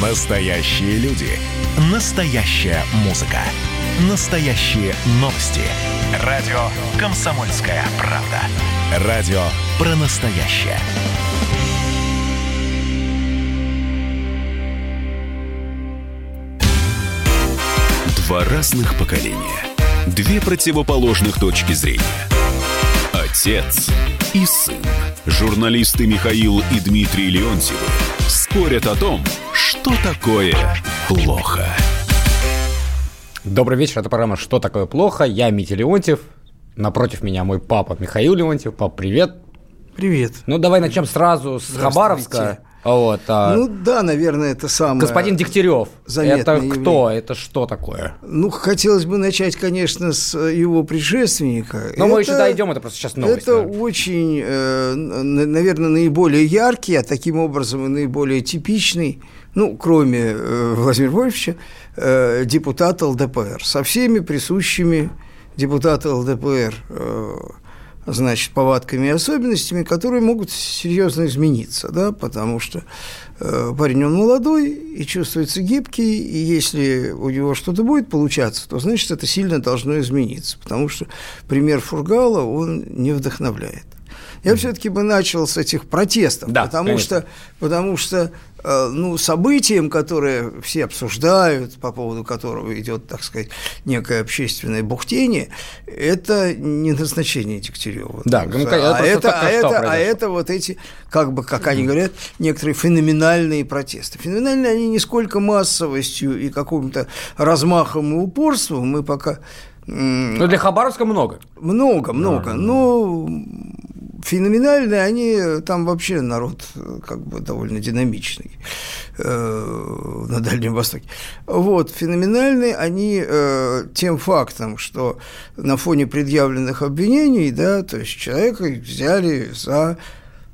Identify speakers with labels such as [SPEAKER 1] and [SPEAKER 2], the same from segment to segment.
[SPEAKER 1] Настоящие люди. Настоящая музыка. Настоящие новости. Радио «Комсомольская правда». Радио про настоящее. Два разных поколения. Две противоположных точки зрения. Отец и сын. Журналисты Михаил и Дмитрий Леонтьевы спорят о том, что такое плохо.
[SPEAKER 2] Добрый вечер, это программа «Что такое плохо?». Я Митя Леонтьев, напротив меня мой папа Михаил Леонтьев. Пап, привет.
[SPEAKER 3] Привет.
[SPEAKER 2] Ну, давай начнем сразу с Хабаровска. Вот, а...
[SPEAKER 3] Ну да, наверное, это самое.
[SPEAKER 2] Господин Дегтярев. Это
[SPEAKER 3] заметное
[SPEAKER 2] кто?
[SPEAKER 3] явление.
[SPEAKER 2] Это что такое?
[SPEAKER 3] Ну, хотелось бы начать, конечно, с его предшественника.
[SPEAKER 2] Но мы еще
[SPEAKER 3] Это-
[SPEAKER 2] дойдем, это просто сейчас новость.
[SPEAKER 3] Это
[SPEAKER 2] да.
[SPEAKER 3] очень, э, наверное, наиболее яркий, а таким образом и наиболее типичный, ну, кроме э, Владимира Вольфовича, э, депутат ЛДПР. Со всеми присущими депутата ЛДПР, э, значит, повадками и особенностями, которые могут серьезно измениться, да, потому что э, парень, он молодой и чувствуется гибкий, и если у него что-то будет получаться, то, значит, это сильно должно измениться, потому что пример Фургала, он не вдохновляет. Я все-таки бы начал с этих протестов,
[SPEAKER 2] Да,
[SPEAKER 3] потому
[SPEAKER 2] конечно.
[SPEAKER 3] что, потому что э, ну, событием, которое все обсуждают, по поводу которого идет, так сказать, некое общественное бухтение, это не назначение Дегтярева.
[SPEAKER 2] Да, ну,
[SPEAKER 3] а,
[SPEAKER 2] просто
[SPEAKER 3] это, а, это, а это вот эти, как бы, как они говорят, некоторые феноменальные протесты. Феноменальные они не сколько массовостью и каким-то размахом и упорством, мы пока м,
[SPEAKER 2] Ну, для Хабаровска много.
[SPEAKER 3] много, много. Но феноменальные они, там вообще народ э, как бы довольно динамичный э, на Дальнем Востоке. Вот, феноменальные они э, тем фактом, что на фоне предъявленных обвинений, да, то есть человека взяли за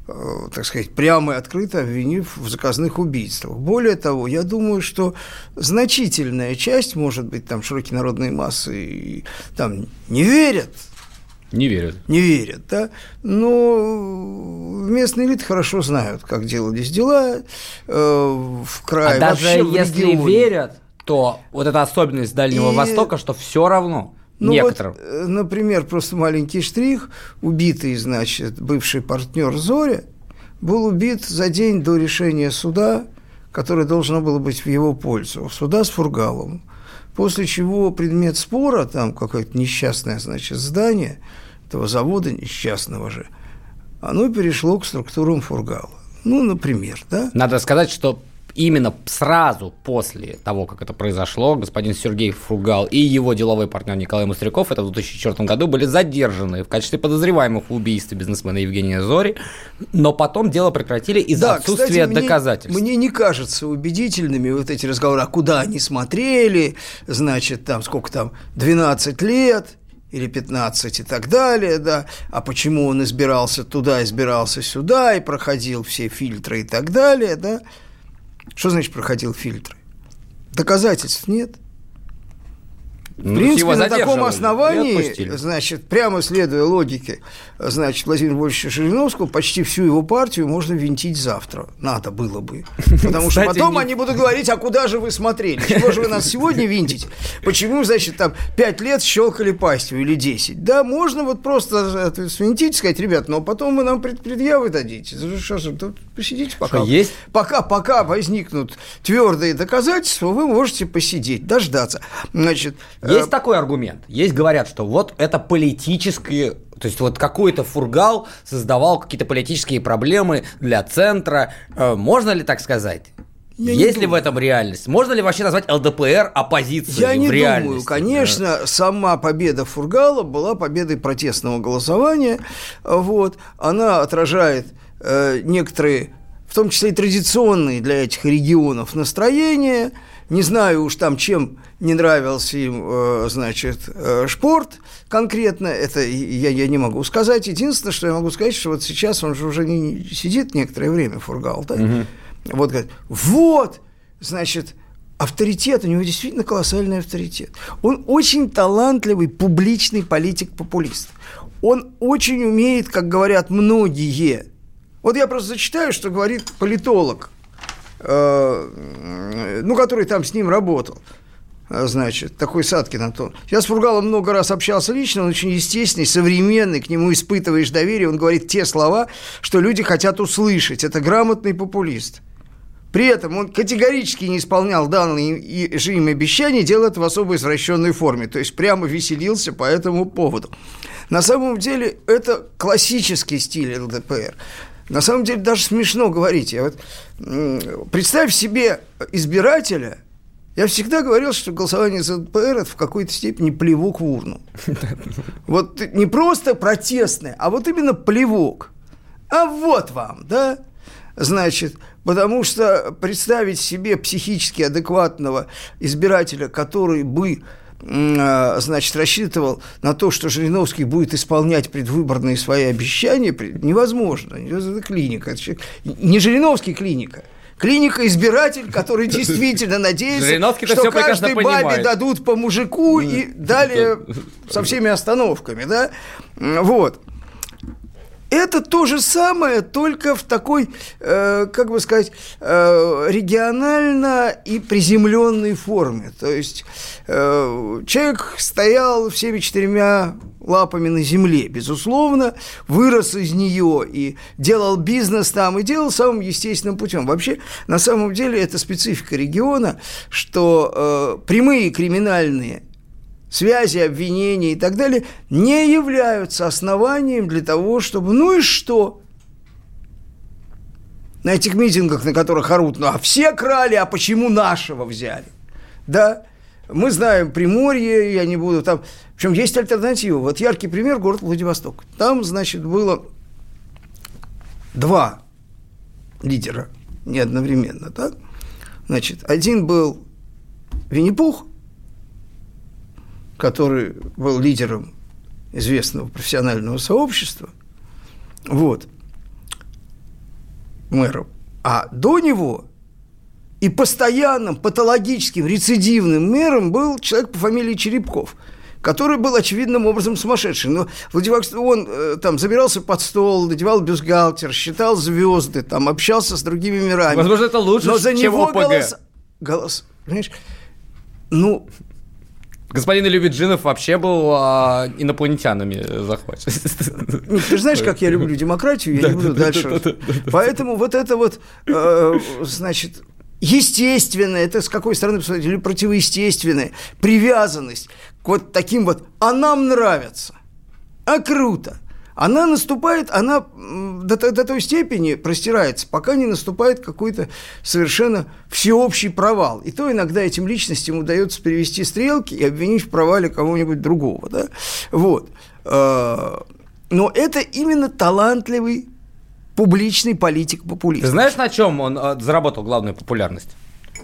[SPEAKER 3] э, так сказать, прямо и открыто обвинив в заказных убийствах. Более того, я думаю, что значительная часть, может быть, там широкие народные массы и, там не верят
[SPEAKER 2] Не верят.
[SPEAKER 3] не верят, да, но местные элиты хорошо знают, как делались дела э, в крае,
[SPEAKER 2] а даже если
[SPEAKER 3] регионе.
[SPEAKER 2] верят, то вот эта особенность Дальнего
[SPEAKER 3] И-
[SPEAKER 2] Востока, что все равно
[SPEAKER 3] Ну
[SPEAKER 2] некоторым.
[SPEAKER 3] вот, э, например, просто маленький штрих, убитый, значит, бывший партнер Зоря, был убит за день до решения суда, которое должно было быть в его пользу, суда с Фургаловым. После чего предмет спора, там какое-то несчастное, значит, здание этого завода несчастного же, оно перешло к структурам Фургала. Ну, например, да?
[SPEAKER 2] Надо сказать, что именно сразу после того, как это произошло, господин Сергей Фругал и его деловой партнер Николай Мостряков, это в 2004 году, были задержаны в качестве подозреваемых в убийстве бизнесмена Евгения Зори, но потом дело прекратили из-за
[SPEAKER 3] Да,
[SPEAKER 2] отсутствия
[SPEAKER 3] кстати, мне-
[SPEAKER 2] доказательств.
[SPEAKER 3] Мне не кажется убедительными вот эти разговоры, а куда они смотрели, значит, там сколько там, 12 лет или 15 и так далее, да, а почему он избирался туда, избирался сюда и проходил все фильтры и так далее, да. Что значит проходил фильтры? Доказательств нет. В
[SPEAKER 2] Ну,
[SPEAKER 3] принципе, на таком основании, значит, прямо следуя логике, значит, Владимира Вольфовича Жириновского, почти всю его партию можно винтить завтра. Надо было бы. Потому что
[SPEAKER 2] Кстати,
[SPEAKER 3] потом
[SPEAKER 2] не-
[SPEAKER 3] они будут говорить, а куда же вы смотрели? Чего же вы нас сегодня винтите? Почему, значит, там 5 лет щелкали пастью или 10? Да, можно вот просто это, свинтить, сказать, ребят, но потом вы нам пред- предъявы дадите. Что же, тут посидите пока.
[SPEAKER 2] Что, есть?
[SPEAKER 3] Пока, пока возникнут твердые доказательства, вы можете посидеть, дождаться. Значит,
[SPEAKER 2] Есть такой аргумент. Есть говорят, что вот это политические... То есть вот какой-то фургал создавал какие-то политические проблемы для центра. Э, Можно ли так сказать?
[SPEAKER 3] Я
[SPEAKER 2] Есть ли в
[SPEAKER 3] думаю.
[SPEAKER 2] этом реальность? Можно ли вообще назвать ЛДПР оппозицией
[SPEAKER 3] Я не
[SPEAKER 2] в реальности?
[SPEAKER 3] думаю. Конечно, сама победа Фургала была победой протестного голосования. Вот. Она отражает э, некоторые, в том числе и традиционные для этих регионов настроения. Не знаю уж там, чем не нравился им, э, значит, э, Шпорт конкретно, это я, я не могу сказать. Единственное, что я могу сказать, что вот сейчас он же уже не сидит некоторое время, Фургал, да? Вот говорит, вот, значит, авторитет, у него действительно колоссальный авторитет. Он очень талантливый публичный политик-популист. Он очень умеет, как говорят многие. Вот я просто зачитаю, что говорит политолог э, ну, который там с ним работал, э, значит, такой Садкин Антон. Я с Фургалом много раз общался лично, он очень естественный, современный, к нему испытываешь доверие, он говорит те слова, что люди хотят услышать. Это грамотный популист. При этом он категорически не исполнял данные же им обещания, делая это в особо извращенной форме, то есть прямо веселился по этому поводу. На самом деле это классический стиль ЛДПР. На самом деле даже смешно говорить. Я вот, представь себе избирателя, я всегда говорил, что голосование за ЛДПР – это в какой-то степени плевок в урну. Вот не просто протестное, а вот именно плевок. А вот вам, да? Значит, потому что представить себе психически адекватного избирателя, который бы значит, рассчитывал на то, что Жириновский будет исполнять предвыборные свои обещания, невозможно. Это клиника. Не Жириновский клиника. Клиника избиратель, который действительно надеется, что каждой бабе дадут по мужику и далее со всеми остановками. Да? Вот. Это то же самое, только в такой, э, как бы сказать, э, регионально и приземленной форме. То есть э, человек стоял всеми четырьмя лапами на земле, безусловно, вырос из нее и делал бизнес там, и делал самым естественным путем. Вообще, на самом деле, это специфика региона, что э, прямые криминальные связи, обвинения и так далее, не являются основанием для того, чтобы, ну и что? На этих митингах, на которых орут, ну а все крали, а почему нашего взяли? Да, мы знаем Приморье, я не буду там... Причем есть альтернатива. Вот яркий пример – город Владивосток. Там, значит, было два лидера не одновременно, да? Значит, один был Винни-Пух, который был лидером известного профессионального сообщества, вот, мэром. А до него и постоянным патологическим рецидивным мэром был человек по фамилии Черепков, который был очевидным образом сумасшедший. Но Владивосток, он э, там забирался под стол, надевал бюстгальтер, считал звезды, там общался с другими мирами.
[SPEAKER 2] Возможно, это лучше,
[SPEAKER 3] Но за
[SPEAKER 2] чем
[SPEAKER 3] него
[SPEAKER 2] ОПГ.
[SPEAKER 3] голос, голос, понимаешь, ну,
[SPEAKER 2] Господин Любиджинов вообще был а, инопланетянами захвачен.
[SPEAKER 3] Ну, ты же знаешь, как я люблю демократию, я не буду дальше. Поэтому вот это вот, э, значит, естественное, это с какой стороны посмотреть, или противоестественная привязанность к вот таким вот «а нам нравится», «а круто», она наступает, она до, до той степени простирается, пока не наступает какой-то совершенно всеобщий провал. И то иногда этим личностям удается перевести стрелки и обвинить в провале кого-нибудь другого. Да? Вот. А, но это именно талантливый публичный политик-популист.
[SPEAKER 2] Ты знаешь, на чем он э, заработал главную популярность?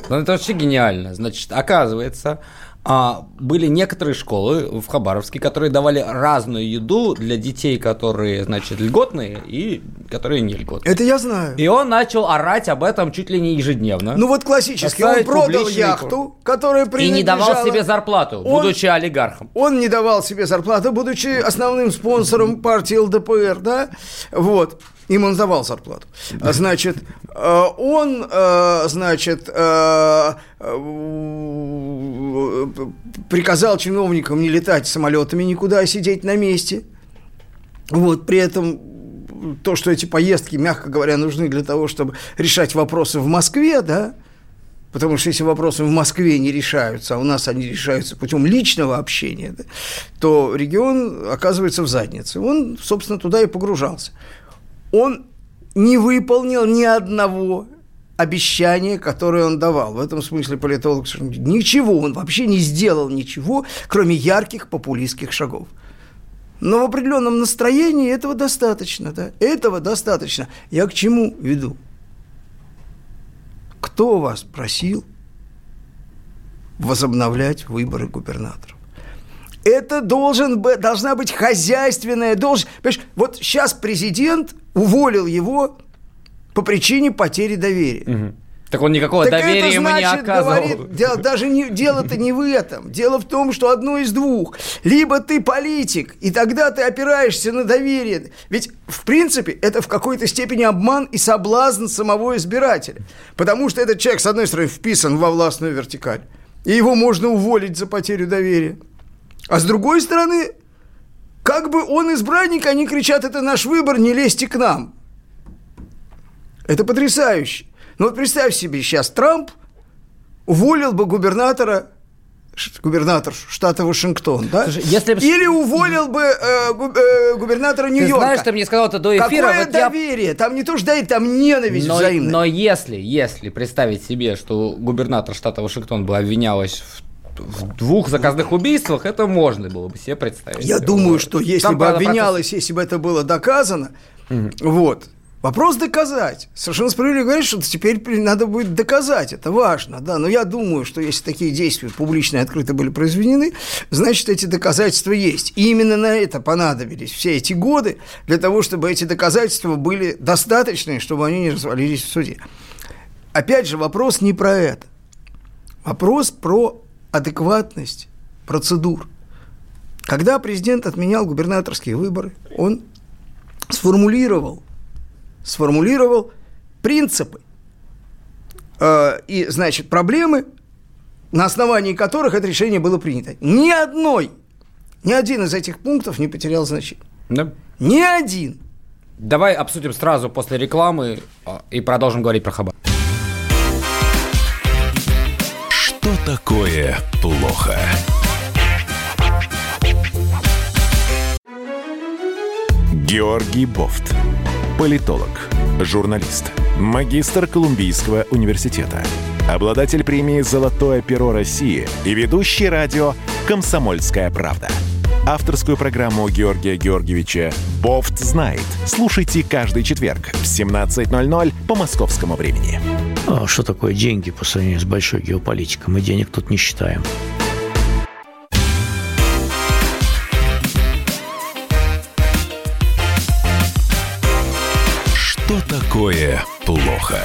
[SPEAKER 2] Ну, это вообще гениально. Значит, оказывается, а, были некоторые школы в Хабаровске, которые давали разную еду для детей, которые, значит, льготные и которые не льготные.
[SPEAKER 3] Это я знаю.
[SPEAKER 2] И он начал орать об этом чуть ли не ежедневно.
[SPEAKER 3] Ну вот классически, он продал яхту, которая
[SPEAKER 2] И не давал себе зарплату, он, будучи олигархом.
[SPEAKER 3] Он не давал себе зарплату, будучи основным спонсором партии ЛДПР, да? Вот. Им он давал зарплату. Значит, э, он, э, значит, э, приказал чиновникам не летать самолетами никуда, а сидеть на месте. Вот, при этом то, что эти поездки, мягко говоря, нужны для того, чтобы решать вопросы в Москве, да, Потому что если вопросы в Москве не решаются, а у нас они решаются путем личного общения, да, то регион оказывается в заднице. Он, собственно, туда и погружался он не выполнил ни одного обещания, которое он давал. В этом смысле политолог ничего, он вообще не сделал ничего, кроме ярких популистских шагов. Но в определенном настроении этого достаточно, да? Этого достаточно. Я к чему веду? Кто вас просил возобновлять выборы губернаторов? Это должен, должна быть хозяйственная должность. Вот сейчас президент уволил его по причине потери доверия.
[SPEAKER 2] Угу. Так он никакого
[SPEAKER 3] так
[SPEAKER 2] доверия
[SPEAKER 3] это
[SPEAKER 2] ему не
[SPEAKER 3] значит,
[SPEAKER 2] оказывал.
[SPEAKER 3] Говорит, дело, даже не, дело-то не в этом. Дело в том, что одно из двух. Либо ты политик, и тогда ты опираешься на доверие. Ведь, в принципе, это в какой-то степени обман и соблазн самого избирателя. Потому что этот человек, с одной стороны, вписан во властную вертикаль, и его можно уволить за потерю доверия. А с другой стороны, как бы он избранник, они кричат, это наш выбор, не лезьте к нам. Это потрясающе. Ну вот представь себе, сейчас Трамп уволил бы губернатора губернатор штата Вашингтон, да?
[SPEAKER 2] Слушай, если.
[SPEAKER 3] Или уволил бы э, губ, э, губернатора Нью-Йорка.
[SPEAKER 2] Ты знаешь, ты мне сказал это до эфира.
[SPEAKER 3] Какое
[SPEAKER 2] вот
[SPEAKER 3] доверие? Я... Там не то что доверие, там ненависть
[SPEAKER 2] но,
[SPEAKER 3] взаимная.
[SPEAKER 2] Но если, если представить себе, что губернатор штата Вашингтон бы обвинялась в, в двух заказных убийствах, это можно было бы себе представить.
[SPEAKER 3] Я думаю, что если Там бы обвинялась, процесс... если бы это было доказано, угу. вот, Вопрос доказать. Совершенно справедливо говорить, что теперь надо будет доказать. Это важно, да. Но я думаю, что если такие действия публичные и открыто были произведены, значит, эти доказательства есть. И именно на это понадобились все эти годы, для того, чтобы эти доказательства были достаточны, чтобы они не развалились в суде. Опять же, вопрос не про это. Вопрос про адекватность процедур. Когда президент отменял губернаторские выборы, он сформулировал сформулировал принципы э, и, значит, проблемы, на основании которых это решение было принято. Ни одной, ни один из этих пунктов не потерял значение. Да. Ни один.
[SPEAKER 2] Давай обсудим сразу после рекламы а, и продолжим говорить про Хабар.
[SPEAKER 1] Что такое плохо? Георгий Бофт политолог, журналист, магистр Колумбийского университета, обладатель премии «Золотое перо России» и ведущий радио «Комсомольская правда». Авторскую программу Георгия Георгиевича «Бофт знает». Слушайте каждый четверг в 17.00 по московскому времени.
[SPEAKER 4] А что такое деньги по сравнению с большой геополитикой? Мы денег тут не считаем.
[SPEAKER 1] Что такое плохо?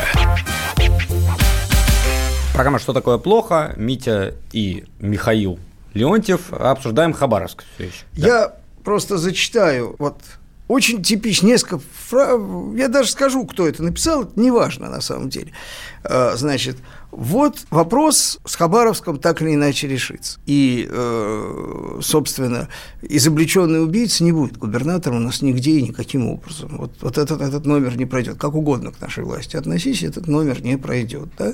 [SPEAKER 2] Программа «Что такое плохо?» Митя и Михаил Леонтьев обсуждаем Хабаровск все еще.
[SPEAKER 3] Я да? просто зачитаю вот очень типично, несколько фраз, я даже скажу, кто это написал, это неважно на самом деле. А, значит, вот вопрос с Хабаровском так или иначе решится. И, э, собственно, изобличенный убийца не будет губернатором у нас нигде и никаким образом. Вот, вот этот, этот номер не пройдет. Как угодно к нашей власти относись, этот номер не пройдет. Да?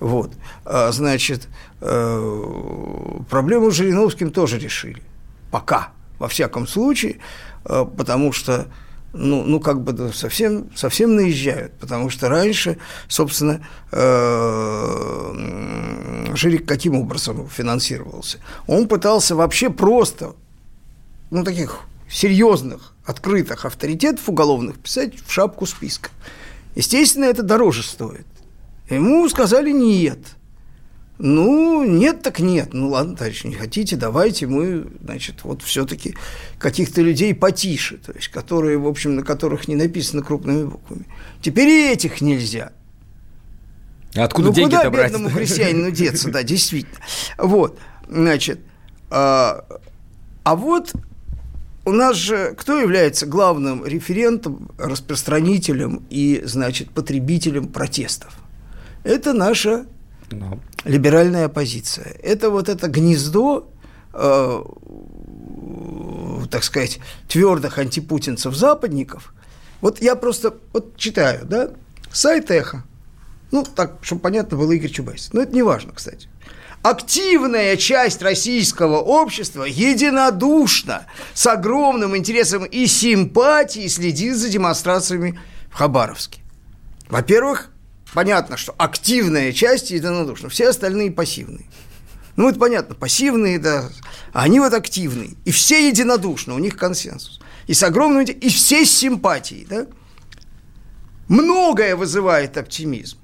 [SPEAKER 3] Вот. А, значит, э, проблему с Жириновским тоже решили. Пока, во всяком случае, э, потому что ну, ну как бы совсем, совсем наезжают, потому что раньше, собственно, э, Жирик каким образом финансировался? Он пытался вообще просто, ну, таких серьезных, открытых авторитетов уголовных писать в шапку списка. Естественно, это дороже стоит. Ему сказали нет – ну, нет так нет. Ну, ладно, товарищи, не хотите, давайте мы, значит, вот все-таки каких-то людей потише, то есть, которые, в общем, на которых не написано крупными буквами. Теперь и этих нельзя.
[SPEAKER 2] Откуда
[SPEAKER 3] ну,
[SPEAKER 2] деньги
[SPEAKER 3] куда бедному христианину деться, да, действительно. Вот, значит, а, а вот у нас же кто является главным референтом, распространителем и, значит, потребителем протестов? Это наша no либеральная оппозиция. Это вот это гнездо, э, так сказать, твердых антипутинцев-западников. Вот я просто вот читаю, да, сайт «Эхо», ну, так, чтобы понятно было Игорь Чубайс. Но это не важно, кстати. Активная часть российского общества единодушно, с огромным интересом и симпатией следит за демонстрациями в Хабаровске. Во-первых, понятно, что активная часть единодушна, все остальные пассивные. Ну, это понятно, пассивные, да, а они вот активные. И все единодушно, у них консенсус. И с огромным, и все с симпатией, да. Многое вызывает оптимизм.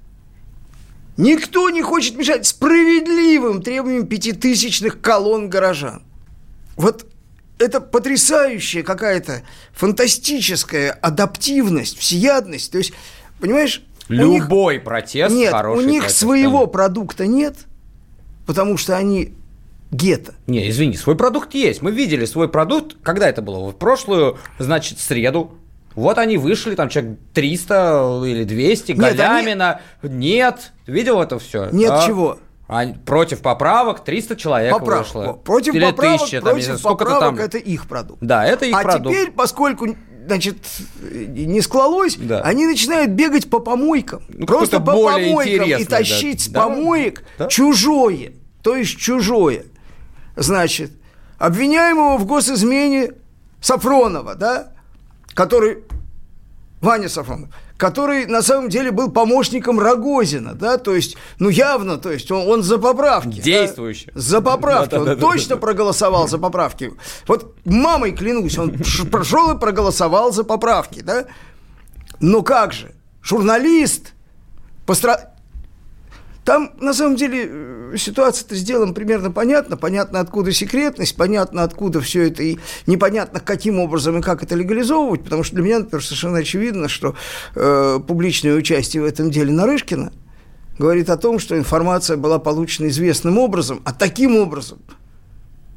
[SPEAKER 3] Никто не хочет мешать справедливым требованиям пятитысячных колонн горожан. Вот это потрясающая какая-то фантастическая адаптивность, всеядность. То есть, понимаешь,
[SPEAKER 2] Любой них, протест
[SPEAKER 3] нет,
[SPEAKER 2] хороший
[SPEAKER 3] у них
[SPEAKER 2] протест,
[SPEAKER 3] своего
[SPEAKER 2] конечно.
[SPEAKER 3] продукта нет, потому что они гетто.
[SPEAKER 2] Не, извини, свой продукт есть. Мы видели свой продукт. Когда это было? В прошлую, значит, среду. Вот они вышли, там человек 300 или 200,
[SPEAKER 3] Нет,
[SPEAKER 2] Галямина. Нет. Видел это все?
[SPEAKER 3] Нет чего?
[SPEAKER 2] А против поправок 300 человек
[SPEAKER 3] Поправок.
[SPEAKER 2] вышло.
[SPEAKER 3] Против
[SPEAKER 2] Или
[SPEAKER 3] поправок,
[SPEAKER 2] 1000, там,
[SPEAKER 3] против
[SPEAKER 2] знаю,
[SPEAKER 3] поправок
[SPEAKER 2] там.
[SPEAKER 3] это их продукт.
[SPEAKER 2] Да, это их
[SPEAKER 3] а
[SPEAKER 2] продукт.
[SPEAKER 3] теперь, поскольку значит, не склалось,
[SPEAKER 2] Да.
[SPEAKER 3] они начинают бегать по помойкам.
[SPEAKER 2] Ну,
[SPEAKER 3] просто по помойкам и
[SPEAKER 2] интересное, да.
[SPEAKER 3] тащить с помоек
[SPEAKER 2] Да.
[SPEAKER 3] чужое. То есть чужое. Значит, обвиняемого в госизмене Сафронова, да, который Ваня Сафронов, который на самом деле был помощником Рогозина, да, то есть, ну явно, то есть он, он за поправки. да.
[SPEAKER 2] Действующий.
[SPEAKER 3] За поправки. Он точно проголосовал за поправки. Вот мамой клянусь, он прошел и проголосовал за поправки, да? Но как же? Журналист постра... Там, на самом деле, э, ситуация-то сделана примерно понятно. Понятно, откуда секретность, понятно, откуда все это, и непонятно, каким образом и как это легализовывать, потому что для меня, например, совершенно очевидно, что э, публичное участие в этом деле Нарышкина говорит о том, что информация была получена известным образом, а таким образом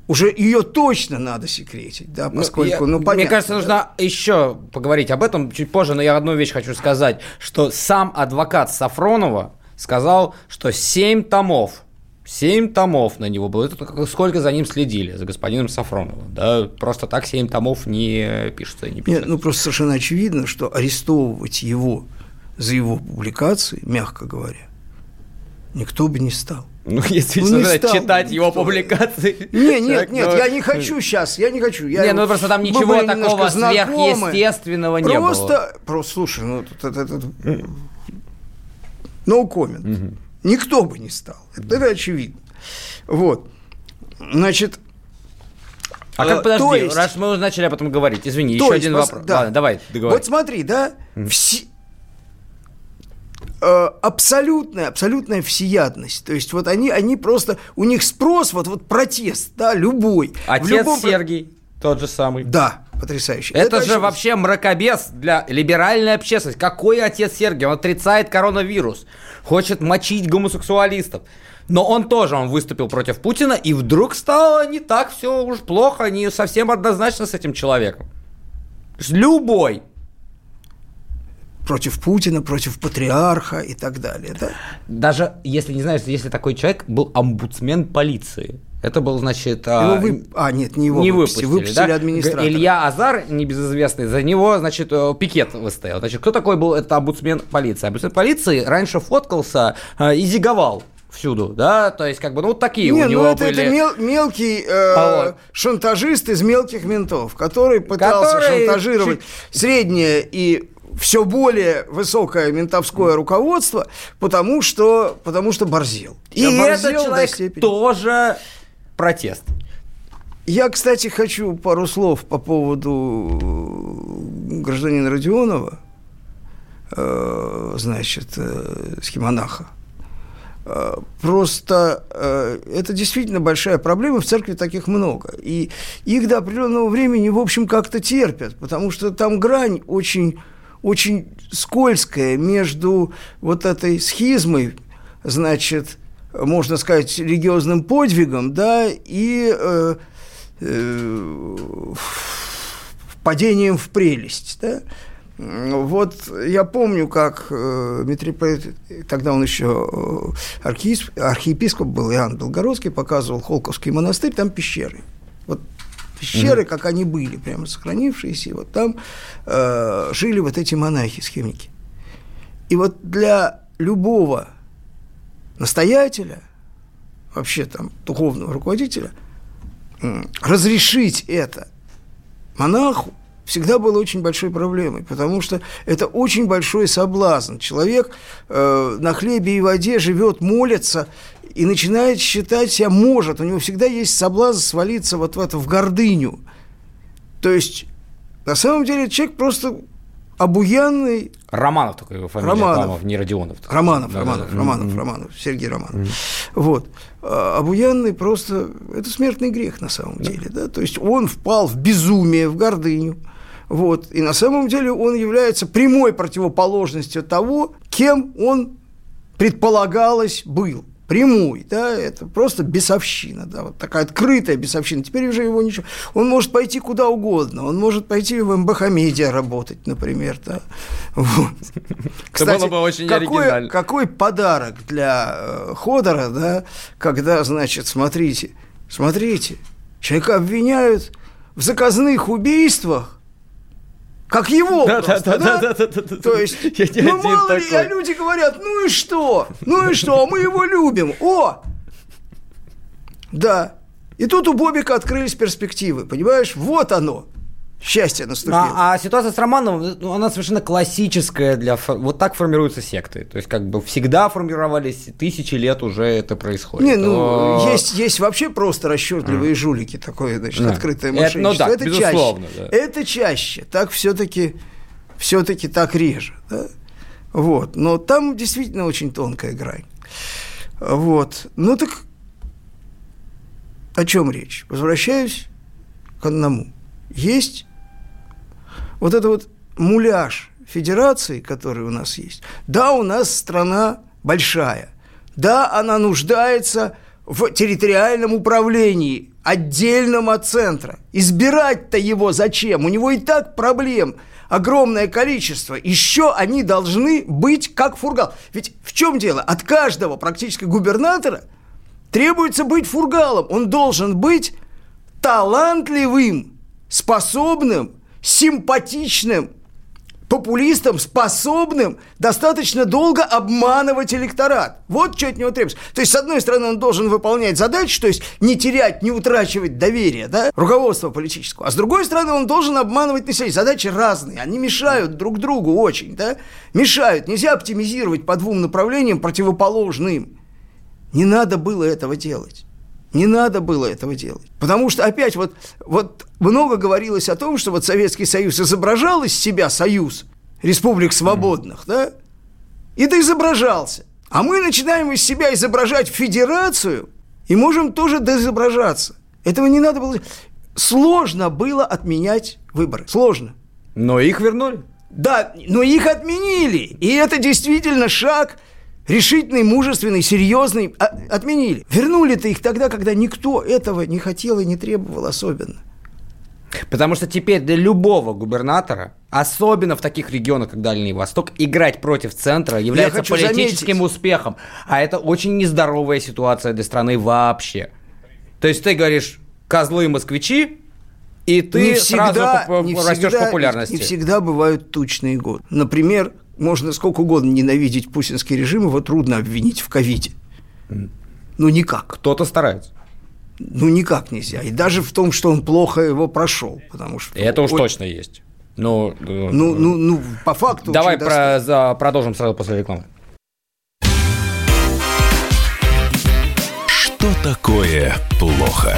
[SPEAKER 3] уже ее точно надо секретить, да,
[SPEAKER 2] Ну,
[SPEAKER 3] поскольку,
[SPEAKER 2] я-
[SPEAKER 3] ну, понятно.
[SPEAKER 2] Мне кажется,
[SPEAKER 3] да.
[SPEAKER 2] нужно еще поговорить об этом чуть позже, но я одну вещь хочу сказать, что сам адвокат Сафронова сказал, что 7 томов, 7 томов на него было. Это сколько за ним следили, за господином Сафроновым. Да, просто так 7 томов не пишется не
[SPEAKER 3] Нет,
[SPEAKER 2] пишется.
[SPEAKER 3] ну просто совершенно очевидно, что арестовывать его за его публикации, мягко говоря, никто бы не стал.
[SPEAKER 2] Ну, если
[SPEAKER 3] Ну,
[SPEAKER 2] сказать,
[SPEAKER 3] стал
[SPEAKER 2] читать его
[SPEAKER 3] никто.
[SPEAKER 2] публикации.
[SPEAKER 3] Не, нет, нет,
[SPEAKER 2] ну,
[SPEAKER 3] я не хочу сейчас, я не хочу. Я,
[SPEAKER 2] Не, ну просто там ничего такого сверхъестественного не было.
[SPEAKER 3] Просто, просто, слушай, ну, это, это, это- no comment. Никто бы не стал. Это, это очевидно. Вот. Значит,
[SPEAKER 2] А
[SPEAKER 3] э,
[SPEAKER 2] как, подожди,
[SPEAKER 3] то есть-
[SPEAKER 2] раз мы начали об этом говорить, извини, еще
[SPEAKER 3] есть,
[SPEAKER 2] один
[SPEAKER 3] пос-
[SPEAKER 2] вопрос.
[SPEAKER 3] да.
[SPEAKER 2] Ладно, давай, договори.
[SPEAKER 3] Вот смотри, да, э, абсолютная, абсолютная всеядность. То есть вот они, они просто, у них спрос, вот, вот протест, да, любой.
[SPEAKER 2] Отец
[SPEAKER 3] любом
[SPEAKER 2] Сергий, тот же самый.
[SPEAKER 3] Да, потрясающе.
[SPEAKER 2] Это, же
[SPEAKER 3] очень-
[SPEAKER 2] вообще мракобес для либеральной общественности. Какой отец Сергий? Он отрицает коронавирус, хочет мочить гомосексуалистов. Но он тоже, он выступил против Путина, и вдруг стало не так все уж плохо, не совсем однозначно с этим человеком. Есть Любой.
[SPEAKER 3] Против Путина, против патриарха и так далее, да.
[SPEAKER 2] Даже если не знаешь, если такой человек был омбудсмен полиции. Это был, значит... а,
[SPEAKER 3] Его вы- А, нет, не его
[SPEAKER 2] не
[SPEAKER 3] выпустили,
[SPEAKER 2] выпустили, да?
[SPEAKER 3] администратора.
[SPEAKER 2] Илья Азар, небезызвестный, за него, значит, э, пикет выстоял. Значит, кто такой был? Это омбудсмен полиции. Омбудсмен полиции раньше фоткался э, и зиговал всюду, да, то есть, как бы, ну, вот такие
[SPEAKER 3] Не,
[SPEAKER 2] у него
[SPEAKER 3] ну это,
[SPEAKER 2] были...
[SPEAKER 3] это мел- мелкий э,
[SPEAKER 2] А
[SPEAKER 3] шантажист из мелких ментов, который пытался
[SPEAKER 2] Который
[SPEAKER 3] шантажировать среднее и все более высокое ментовское руководство, потому что, потому что борзел.
[SPEAKER 2] И
[SPEAKER 3] борзел
[SPEAKER 2] этот человек тоже протест.
[SPEAKER 3] Я, кстати, хочу пару слов по поводу э, гражданина Родионова, э, значит, э, схемонаха. Просто это действительно большая проблема, в церкви таких много. И их до определенного времени, в общем, как-то терпят, потому что там грань очень, очень скользкая между вот этой схизмой, значит, можно сказать, религиозным подвигом, да, и э, э, падением в прелесть, да. Вот я помню, как э, митрополит, тогда он еще э, архиепископ был, Иоанн Белгородский, показывал Холковский монастырь, там пещеры. Вот пещеры, как они были, прямо сохранившиеся, и вот там э, жили вот эти монахи-схемники. И вот для любого настоятеля, вообще там духовного руководителя, разрешить это монаху всегда было очень большой проблемой, потому что это очень большой соблазн. Человек э, на хлебе и воде живет, молится и начинает считать себя может. У него всегда есть соблазн свалиться вот в это, в гордыню. То есть, на самом деле, человек просто обуянный
[SPEAKER 2] Романов такой его фамилия,
[SPEAKER 3] Романов.
[SPEAKER 2] по-моему, не Родионов.
[SPEAKER 3] Романов,
[SPEAKER 2] Да,
[SPEAKER 3] Романов,
[SPEAKER 2] да, да.
[SPEAKER 3] Романов. Романов, Сергей Романов. Вот. А Обуянный просто... Это смертный грех на самом деле, да? То есть он впал в безумие, в гордыню. Вот. И на самом деле он является прямой противоположностью того, кем он предполагалось был прямой, да, это просто бесовщина, да, вот такая открытая бесовщина. Теперь уже его ничего. Он может пойти куда угодно, он может пойти в МБХ Медиа работать, например, да. Вот.
[SPEAKER 2] Кстати, было бы очень
[SPEAKER 3] какой,
[SPEAKER 2] оригинально.
[SPEAKER 3] какой подарок для э, Ходора, да, когда, значит, смотрите, смотрите, человека обвиняют в заказных убийствах, как его
[SPEAKER 2] Да,
[SPEAKER 3] просто,
[SPEAKER 2] да,
[SPEAKER 3] да?
[SPEAKER 2] да, да, да.
[SPEAKER 3] То есть,
[SPEAKER 2] Я
[SPEAKER 3] ну мало ли,
[SPEAKER 2] такой.
[SPEAKER 3] а люди говорят, ну и что? Ну и что? Мы его любим. О! Да. И тут у Бобика открылись перспективы, понимаешь? Вот оно. Счастье наступило.
[SPEAKER 2] А, а ситуация с Романовым, ну, она совершенно классическая для... Вот так формируются секты. То есть, как бы всегда формировались, тысячи лет уже это происходит.
[SPEAKER 3] Не, ну,
[SPEAKER 2] О,
[SPEAKER 3] есть, есть вообще просто расчетливые жулики, такое, значит,
[SPEAKER 2] Да.
[SPEAKER 3] открытое
[SPEAKER 2] Это-
[SPEAKER 3] мошенничество.
[SPEAKER 2] ну да,
[SPEAKER 3] это
[SPEAKER 2] безусловно,
[SPEAKER 3] чаще.
[SPEAKER 2] да.
[SPEAKER 3] Это чаще. Так все-таки все-таки так реже. да. Вот. Но там действительно очень тонкая грань. Вот. Ну так о чем речь? Возвращаюсь к одному. Есть вот это вот муляж федерации, который у нас есть. Да, у нас страна большая. Да, она нуждается в территориальном управлении, отдельном от центра. Избирать-то его зачем? У него и так проблем огромное количество. Еще они должны быть как фургал. Ведь в чем дело? От каждого практически губернатора требуется быть фургалом. Он должен быть талантливым, способным, симпатичным, популистом, способным достаточно долго обманывать электорат. Вот что от него требуется. То есть, с одной стороны, он должен выполнять задачи, то есть не терять, не утрачивать доверие, да, руководства политического. А с другой стороны, он должен обманывать население. Задачи разные, они мешают друг другу очень, да, мешают. Нельзя оптимизировать по двум направлениям противоположным. Не надо было этого делать. Не надо было этого делать. Потому что опять вот, вот много говорилось о том, что вот Советский Союз изображал из себя союз республик свободных, да? И да изображался. А мы начинаем из себя изображать федерацию и можем тоже доизображаться. Этого не надо было. Сложно было отменять выборы. Сложно.
[SPEAKER 2] Но их вернули.
[SPEAKER 3] Да, но их отменили. И это действительно шаг решительный, мужественный, серьезный. А- отменили. Вернули-то их тогда, когда никто этого не хотел и не требовал особенно.
[SPEAKER 2] Потому что теперь для любого губернатора, особенно в таких регионах, как Дальний Восток, играть против центра является политическим
[SPEAKER 3] заметить.
[SPEAKER 2] успехом. А это очень нездоровая ситуация для страны вообще. То есть ты говоришь, козлы москвичи, и ты сразу поп-
[SPEAKER 3] не
[SPEAKER 2] растешь
[SPEAKER 3] всегда-
[SPEAKER 2] популярности.
[SPEAKER 3] Не всегда бывают тучные годы. Например, можно сколько угодно ненавидеть путинский режим, его трудно обвинить в ковиде. Ну, никак.
[SPEAKER 2] Кто-то старается.
[SPEAKER 3] Ну, никак нельзя. И даже в том, что он плохо его прошел. Потому что...
[SPEAKER 2] И это уж
[SPEAKER 3] Ой,
[SPEAKER 2] точно есть. Ну, э,
[SPEAKER 3] Ну, ну, ну, по факту...
[SPEAKER 2] давай про, за- продолжим сразу после рекламы.
[SPEAKER 1] Что такое плохо?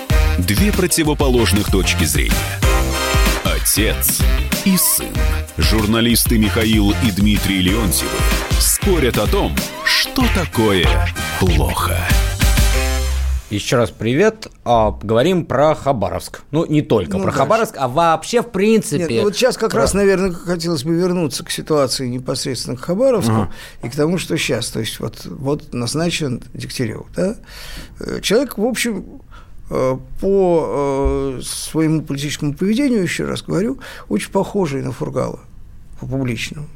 [SPEAKER 1] Две противоположных точки зрения. Отец и сын. Журналисты Михаил и Дмитрий Леонтьевы спорят о том, что такое плохо.
[SPEAKER 2] Еще раз привет. А, говорим про Хабаровск. Ну, не только
[SPEAKER 3] Ну,
[SPEAKER 2] про
[SPEAKER 3] дальше.
[SPEAKER 2] Хабаровск, а вообще, в принципе...
[SPEAKER 3] Нет, ну вот сейчас как
[SPEAKER 2] про-
[SPEAKER 3] раз, наверное, хотелось бы вернуться к ситуации непосредственно к Хабаровску и к тому, что сейчас. То есть вот, вот назначен Дегтярев. Да? Э, Человек, в общем, по э, своему политическому поведению, еще раз говорю, очень похожий на Фургала по публичному.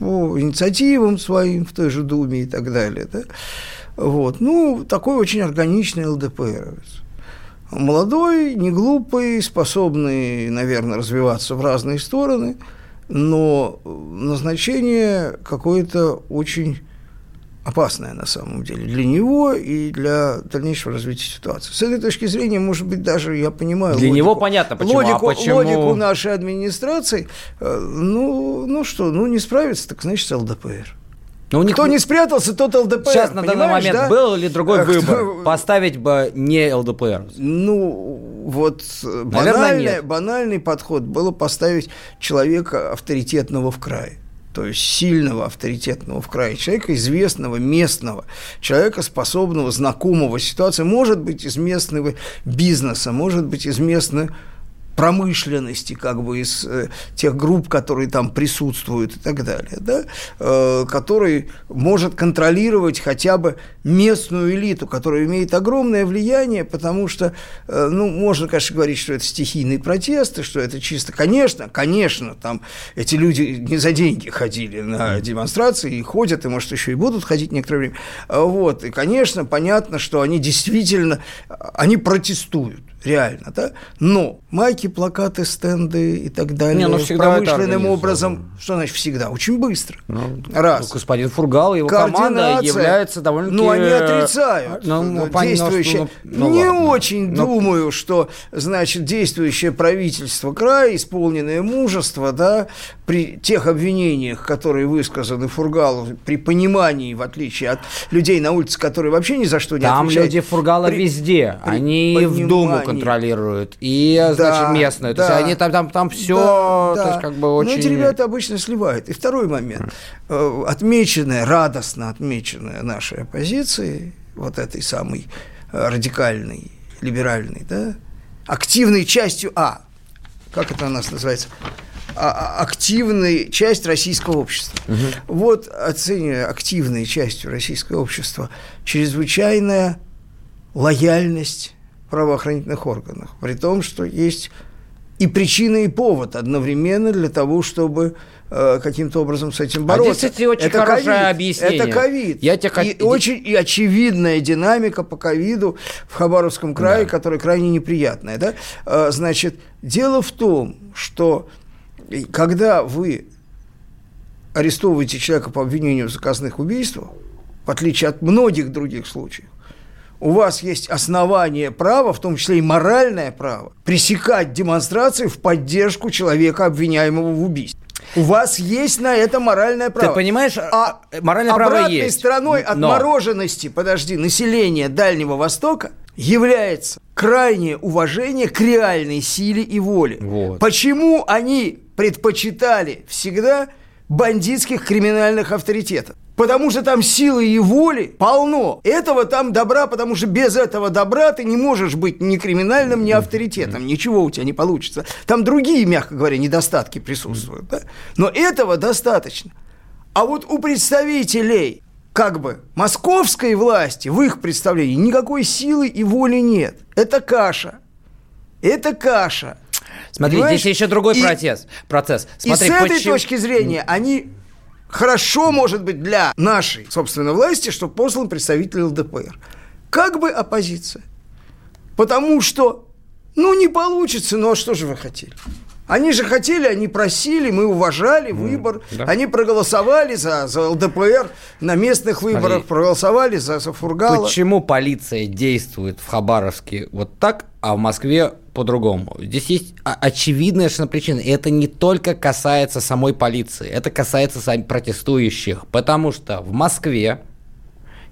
[SPEAKER 3] По инициативам своим в той же Думе и так далее. Да? Вот. Ну, такой очень органичный ЛДПРовец. Молодой, не глупый, способный, наверное, развиваться в разные стороны, но назначение какое-то очень опасная на самом деле для него и для дальнейшего развития ситуации. С этой точки зрения, может быть, даже я понимаю
[SPEAKER 2] Для
[SPEAKER 3] логику,
[SPEAKER 2] него понятно, почему. А
[SPEAKER 3] логику,
[SPEAKER 2] почему?
[SPEAKER 3] логику нашей администрации. Э, Ну, ну что, ну не справится, так значит ЛДПР.
[SPEAKER 2] Ну, у них
[SPEAKER 3] Кто не спрятался, тот ЛДПР.
[SPEAKER 2] Сейчас на данный момент
[SPEAKER 3] да?
[SPEAKER 2] был ли другой
[SPEAKER 3] А кто-
[SPEAKER 2] выбор? Поставить бы не ЛДПР.
[SPEAKER 3] Ну, вот э,
[SPEAKER 2] Наверное,
[SPEAKER 3] банальный, банальный подход было поставить человека авторитетного в крае. То есть сильного, авторитетного в крае, человека известного, местного, человека, способного, знакомого. Ситуации, может быть, из местного бизнеса, может быть, из местной промышленности, как бы из э, тех групп, которые там присутствуют и так далее, да, э, который может контролировать хотя бы местную элиту, которая имеет огромное влияние, потому что, э, ну, можно, конечно, говорить, что это стихийные протесты, что это чисто, конечно, конечно, там эти люди не за деньги ходили на демонстрации и ходят, и, может, еще и будут ходить некоторое время, вот, и, конечно, понятно, что они действительно, они протестуют, реально, да, но майки, плакаты, стенды и так далее,
[SPEAKER 2] Не, ну, всегда
[SPEAKER 3] промышленным образом, что значит всегда, очень быстро,
[SPEAKER 2] Ну,
[SPEAKER 3] раз.
[SPEAKER 2] Господин Фургал и его команда являются довольно-таки...
[SPEAKER 3] Ну, они отрицают.
[SPEAKER 2] Ну, ну, понятно, что,
[SPEAKER 3] действующее.
[SPEAKER 2] ну, ну,
[SPEAKER 3] не
[SPEAKER 2] ладно.
[SPEAKER 3] очень
[SPEAKER 2] Ну,
[SPEAKER 3] думаю, что, значит, действующее правительство края, исполненное мужество, да, при тех обвинениях, которые высказаны Фургалу, при понимании, в отличие от людей на улице, которые вообще ни за что не
[SPEAKER 2] Там
[SPEAKER 3] отвечают.
[SPEAKER 2] люди Фургала
[SPEAKER 3] при-
[SPEAKER 2] везде.
[SPEAKER 3] при
[SPEAKER 2] Они в Думу
[SPEAKER 3] понимании.
[SPEAKER 2] Контролируют. И, значит,
[SPEAKER 3] Да,
[SPEAKER 2] местные. То
[SPEAKER 3] да.
[SPEAKER 2] есть они там, там, там все,
[SPEAKER 3] Да,
[SPEAKER 2] то есть как бы
[SPEAKER 3] Но
[SPEAKER 2] очень...
[SPEAKER 3] эти ребята обычно сливают. И второй момент. Э, Отмеченная, радостно отмеченная нашей оппозицией, вот этой самой э, радикальной, либеральной, да, активной частью, а, как это у нас называется, А- а- активной часть российского общества. Вот оценивая активной частью российского общества чрезвычайная лояльность правоохранительных органах, при том, что есть и причина, и повод одновременно для того, чтобы э, каким-то образом с этим
[SPEAKER 2] А
[SPEAKER 3] бороться.
[SPEAKER 2] здесь, кстати, очень
[SPEAKER 3] это
[SPEAKER 2] хорошее
[SPEAKER 3] ковид,
[SPEAKER 2] объяснение.
[SPEAKER 3] Это ковид.
[SPEAKER 2] Я тебе
[SPEAKER 3] и очень и очевидная динамика по ковиду в Хабаровском крае,
[SPEAKER 2] Да.
[SPEAKER 3] которая крайне неприятная. Да? Э, Значит, дело в том, что и когда вы арестовываете человека по обвинению в заказных убийствах, в отличие от многих других случаев, у вас есть основание права, в том числе и моральное право, пресекать демонстрации в поддержку человека, обвиняемого в убийстве. У вас есть на это моральное право.
[SPEAKER 2] понимаешь,
[SPEAKER 3] а
[SPEAKER 2] моральное право
[SPEAKER 3] обратной
[SPEAKER 2] есть.
[SPEAKER 3] стороной
[SPEAKER 2] Но-
[SPEAKER 3] отмороженности, подожди, населения Дальнего Востока является крайнее уважение к реальной силе и воле.
[SPEAKER 2] Вот.
[SPEAKER 3] Почему они предпочитали всегда бандитских криминальных авторитетов? Потому что там силы и воли полно. Этого там добра, потому что без этого добра ты не можешь быть ни криминальным, ни авторитетом. Ничего у тебя не получится. Там другие, мягко говоря, недостатки присутствуют. да? Но этого достаточно. А вот у представителей как бы московской власти, в их представлении, никакой силы и воли нет. Это каша. Это каша.
[SPEAKER 2] Смотри,
[SPEAKER 3] Понимаешь?
[SPEAKER 2] здесь еще другой
[SPEAKER 3] И-
[SPEAKER 2] процесс. процесс. Смотри,
[SPEAKER 3] и с этой
[SPEAKER 2] почему-
[SPEAKER 3] точки зрения они хорошо, может быть, для нашей, собственно, власти, что послан представитель ЛДПР. Как бы оппозиция. Потому что, ну, не получится, ну, а что же вы хотели? Они же хотели, они просили, мы уважали выбор,
[SPEAKER 2] да.
[SPEAKER 3] они проголосовали за, за ЛДПР на местных выборах, проголосовали за, за Фургала.
[SPEAKER 2] Почему полиция действует в Хабаровске вот так, а в Москве по-другому? Здесь есть очевидная совершенно причина. И это не только касается самой полиции, это касается сами протестующих. Потому что в Москве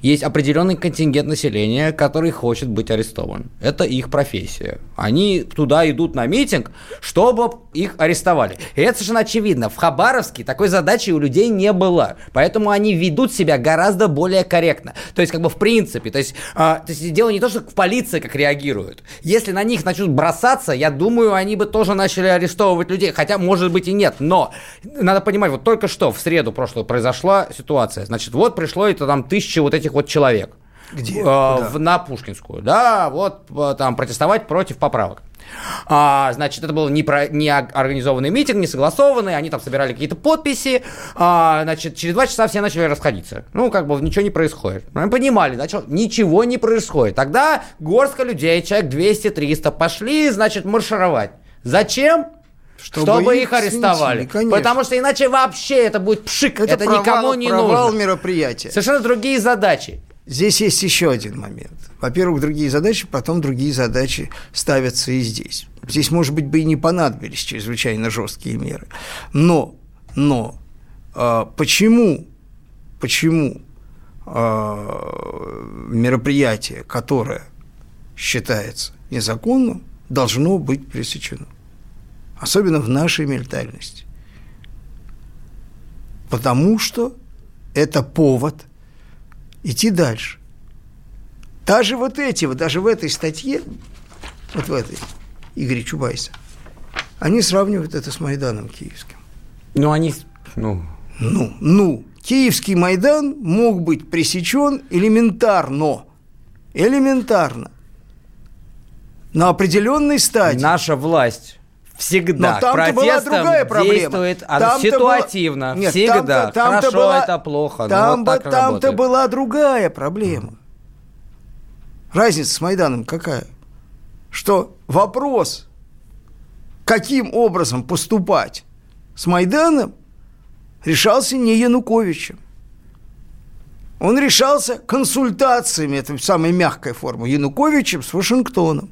[SPEAKER 2] есть определенный контингент населения, который хочет быть арестован. Это их профессия. Они туда идут на митинг, чтобы их арестовали. И это совершенно очевидно. В Хабаровске такой задачи у людей не было. Поэтому они ведут себя гораздо более корректно. То есть, как бы в принципе, то есть, а, то есть дело не то, что в полиции как реагирует. Если на них начнут бросаться, я думаю, они бы тоже начали арестовывать людей. Хотя, может быть, и нет. Но надо понимать, вот только что в среду прошлую произошла ситуация. Значит, вот пришло это там тысячи вот этих вот человек.
[SPEAKER 3] Где?
[SPEAKER 2] Э, в- на Пушкинскую. Да, вот э, там протестовать против поправок. А, значит, это был не, про, не ор- организованный митинг, не согласованный, они там собирали какие-то подписи, а, значит, через два часа все начали расходиться. Ну, как бы ничего не происходит. Ну, Они понимали, начал, ничего не происходит. Тогда горстка людей, человек 200-300, пошли, значит, маршировать. Зачем? Чтобы, чтобы их, арестовали. Снесли, Потому что иначе вообще это будет пшик. Это, это провал, никому не
[SPEAKER 3] провал
[SPEAKER 2] нужно.
[SPEAKER 3] мероприятия.
[SPEAKER 2] Совершенно другие задачи.
[SPEAKER 3] Здесь есть еще один момент. Во-первых, другие задачи, потом другие задачи ставятся и здесь. Здесь, может быть, бы и не понадобились чрезвычайно жесткие меры. Но, но э, почему, почему э, мероприятие, которое считается незаконным, должно быть пресечено? Особенно в нашей ментальности. Потому что это повод идти дальше. Даже вот эти, вот даже в этой статье, вот в этой, Игоря Чубайса, они сравнивают это с Майданом киевским.
[SPEAKER 2] Ну, они, ну...
[SPEAKER 3] Ну, ну, киевский Майдан мог быть пресечен элементарно. Элементарно. На определенной стадии.
[SPEAKER 2] Наша власть всегда
[SPEAKER 3] Но там
[SPEAKER 2] протестом
[SPEAKER 3] была другая проблема.
[SPEAKER 2] действует там ситуативно. Нет, всегда. Там Хорошо была... это плохо.
[SPEAKER 3] Там,
[SPEAKER 2] вот
[SPEAKER 3] там-то была другая проблема. Разница с Майданом какая? Что вопрос, каким образом поступать с Майданом, решался не Януковичем. Он решался консультациями, это самая мягкая форма, Януковичем с Вашингтоном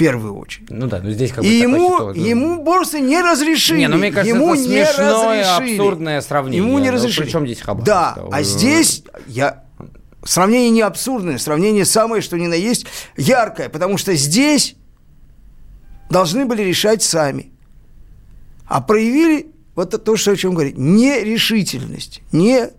[SPEAKER 3] первую очередь.
[SPEAKER 2] Ну да, но здесь как бы
[SPEAKER 3] И ему, ему просто не разрешили. Не, ну мне кажется, ему
[SPEAKER 2] это
[SPEAKER 3] не смешное,
[SPEAKER 2] разрешили. абсурдное сравнение.
[SPEAKER 3] Ему не разрешили. Ну,
[SPEAKER 2] причем здесь Хабаровск?
[SPEAKER 3] Да, а здесь я... Сравнение не абсурдное, сравнение самое, что ни на есть, яркое, потому что здесь должны были решать сами. А проявили вот то, что о чем говорить, нерешительность, не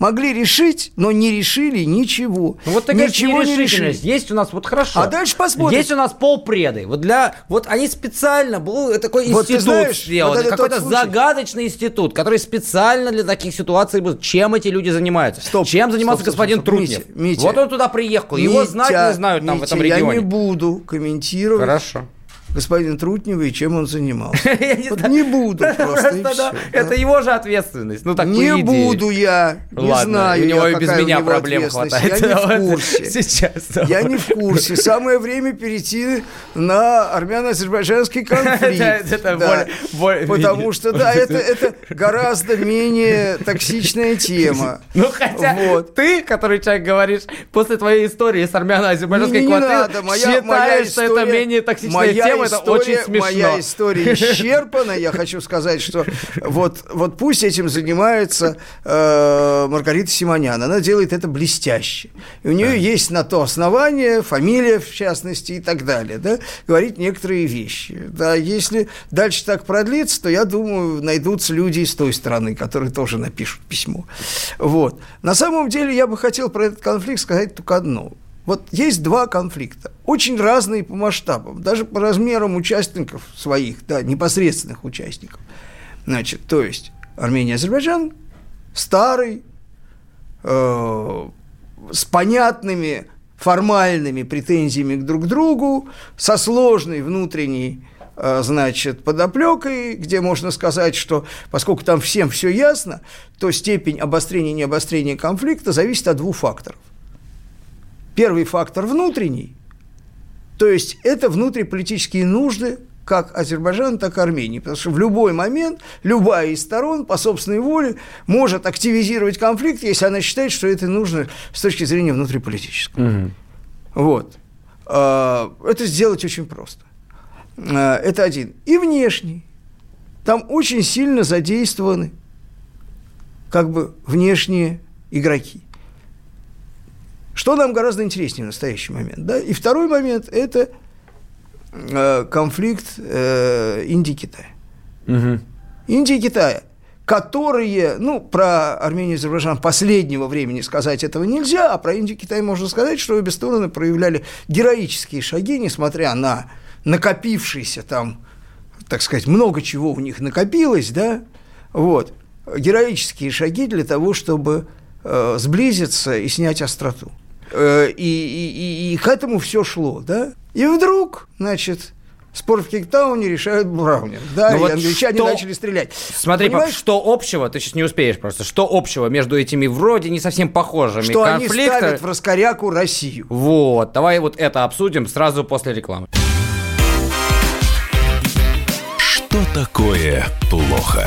[SPEAKER 3] могли решить, но не решили ничего.
[SPEAKER 2] Ну, вот такая ничего не решили. Есть у нас, вот хорошо.
[SPEAKER 3] А дальше посмотрим.
[SPEAKER 2] Есть у нас полпреды. Вот для, вот они специально, был такой вот институт знаешь, сделали, вот какой-то загадочный институт, который специально для таких ситуаций был. Чем эти люди занимаются? Стоп, Чем занимался стоп, господин стоп, Трутнев? Митя, Митя, вот он туда приехал, Митя, его знать не знают там Митя, в этом регионе.
[SPEAKER 3] я не буду комментировать.
[SPEAKER 2] Хорошо
[SPEAKER 3] господин Трутнева и чем он занимался. Не буду просто,
[SPEAKER 2] Это его же ответственность. Ну, так
[SPEAKER 3] Не буду я, не знаю.
[SPEAKER 2] У него и без меня проблем хватает.
[SPEAKER 3] Я не в курсе.
[SPEAKER 2] Сейчас.
[SPEAKER 3] Я не в курсе. Самое время перейти на армяно-азербайджанский конфликт. Потому что, да, это гораздо менее токсичная тема.
[SPEAKER 2] Ну, хотя ты, который человек говоришь, после твоей истории с армяно-азербайджанской конфликтом, считаешь, что это менее токсичная тема, это очень смешно.
[SPEAKER 3] Моя история исчерпана. Я хочу сказать, что вот, вот пусть этим занимается э, Маргарита Симонян. Она делает это блестяще. И у нее да. есть на то основание, фамилия в частности и так далее. Да, говорить некоторые вещи. Да, если дальше так продлится, то я думаю, найдутся люди из той стороны, которые тоже напишут письмо. Вот. На самом деле я бы хотел про этот конфликт сказать только одно. Вот есть два конфликта, очень разные по масштабам, даже по размерам участников своих, да, непосредственных участников. Значит, то есть Армения и Азербайджан старый, э, с понятными формальными претензиями друг к другу, со сложной внутренней э, значит, подоплекой, где можно сказать, что поскольку там всем все ясно, то степень обострения и необострения конфликта зависит от двух факторов. Первый фактор внутренний, то есть это внутриполитические нужды как Азербайджана, так и Армении. Потому что в любой момент любая из сторон по собственной воле может активизировать конфликт, если она считает, что это нужно с точки зрения внутриполитической. Угу. Вот. А, это сделать очень просто. А, это один. И внешний. Там очень сильно задействованы как бы внешние игроки. Что нам гораздо интереснее в настоящий момент. Да? И второй момент – это э, конфликт э, Индии-Китая. Угу. Индии и Китая, которые, ну, про Армению и Азербайджан последнего времени сказать этого нельзя, а про Индию и Китай можно сказать, что обе стороны проявляли героические шаги, несмотря на накопившийся там, так сказать, много чего у них накопилось, да, вот, героические шаги для того, чтобы э, сблизиться и снять остроту. Э, и, и, и, и к этому все шло, да? И вдруг, значит, спор в Кейптауне решают Браунинг. Да, ну и вот англичане что... начали стрелять.
[SPEAKER 2] Смотри, Понимаешь? что общего, ты сейчас не успеешь просто, что общего между этими вроде не совсем похожими
[SPEAKER 3] что конфликтами? Что они ставят в раскоряку Россию.
[SPEAKER 2] Вот, давай вот это обсудим сразу после рекламы.
[SPEAKER 1] такое плохо?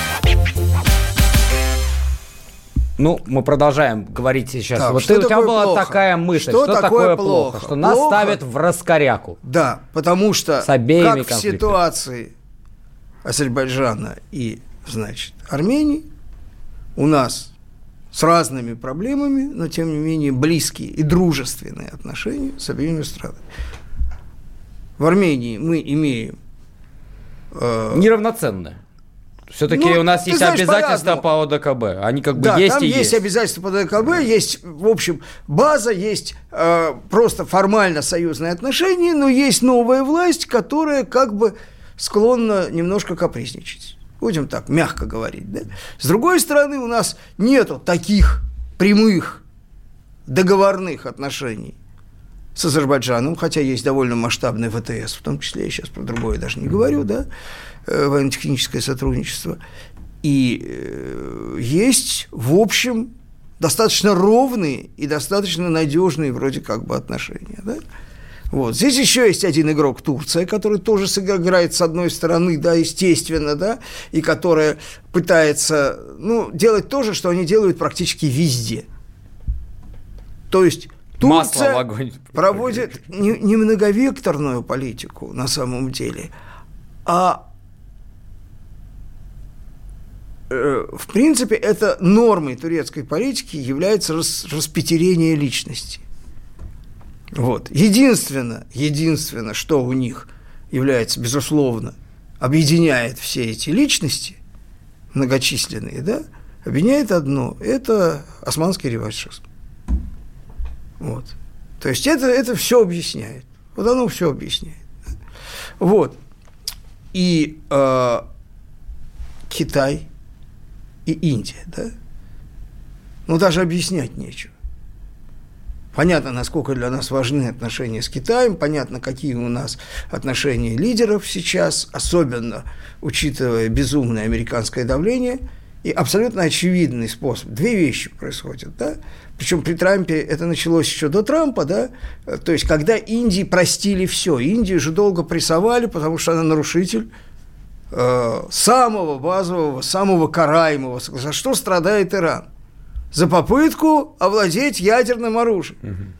[SPEAKER 2] Ну, мы продолжаем говорить сейчас.
[SPEAKER 3] Так,
[SPEAKER 2] вот ты, у тебя была
[SPEAKER 3] плохо?
[SPEAKER 2] такая мысль,
[SPEAKER 3] Что
[SPEAKER 2] что,
[SPEAKER 3] такое плохо?
[SPEAKER 2] плохо? Что нас
[SPEAKER 3] Плохо?
[SPEAKER 2] ставят в раскоряку.
[SPEAKER 3] Да, потому что
[SPEAKER 2] С обеими
[SPEAKER 3] как в ситуации Азербайджана и, значит, Армении, у нас с разными проблемами, но тем не менее близкие и дружественные отношения с обеими странами. В Армении мы имеем э,
[SPEAKER 2] Неравноценная. Все-таки
[SPEAKER 3] Ну,
[SPEAKER 2] у нас есть
[SPEAKER 3] знаешь,
[SPEAKER 2] обязательства по ОДКБ. Они как бы
[SPEAKER 3] Да,
[SPEAKER 2] есть
[SPEAKER 3] там
[SPEAKER 2] и
[SPEAKER 3] есть,
[SPEAKER 2] есть.
[SPEAKER 3] обязательства по ДКБ, есть, в общем, база, есть э, просто формально союзные отношения, но есть новая власть, которая как бы склонна немножко капризничать. Будем так, мягко говорить. Да? С другой стороны, у нас нету таких прямых договорных отношений с Азербайджаном, хотя есть довольно масштабный ВТС, в том числе, я сейчас про другое даже не говорю, да, военно-техническое сотрудничество. И э, есть, в общем, достаточно ровные и достаточно надежные вроде как бы отношения. Да? Вот. Здесь еще есть один игрок Турция, который тоже сыграет с одной стороны, да, естественно, да, и которая пытается ну, делать то же, что они делают практически везде. То есть
[SPEAKER 2] Масло
[SPEAKER 3] Турция
[SPEAKER 2] в огонь.
[SPEAKER 3] проводит не, не многовекторную политику на самом деле, а э, в принципе, это нормой турецкой политики является рас, распятерение личности. Вот. Единственное, единственное, что у них является, безусловно, объединяет все эти личности, многочисленные, да, объединяет одно – это османский реваншизм. Вот. То есть это, это все объясняет. Вот оно все объясняет. Вот. И э, Китай и Индия, да? Ну, даже объяснять нечего. Понятно, насколько для нас важны отношения с Китаем, понятно, какие у нас отношения лидеров сейчас, особенно учитывая безумное американское давление, и абсолютно очевидный способ. Две вещи происходят, да? Причем при Трампе это началось еще до Трампа, да? То есть, когда Индии простили все. Индию же долго прессовали, потому что она нарушитель э, самого базового, самого караемого. За что страдает Иран? За попытку овладеть ядерным оружием.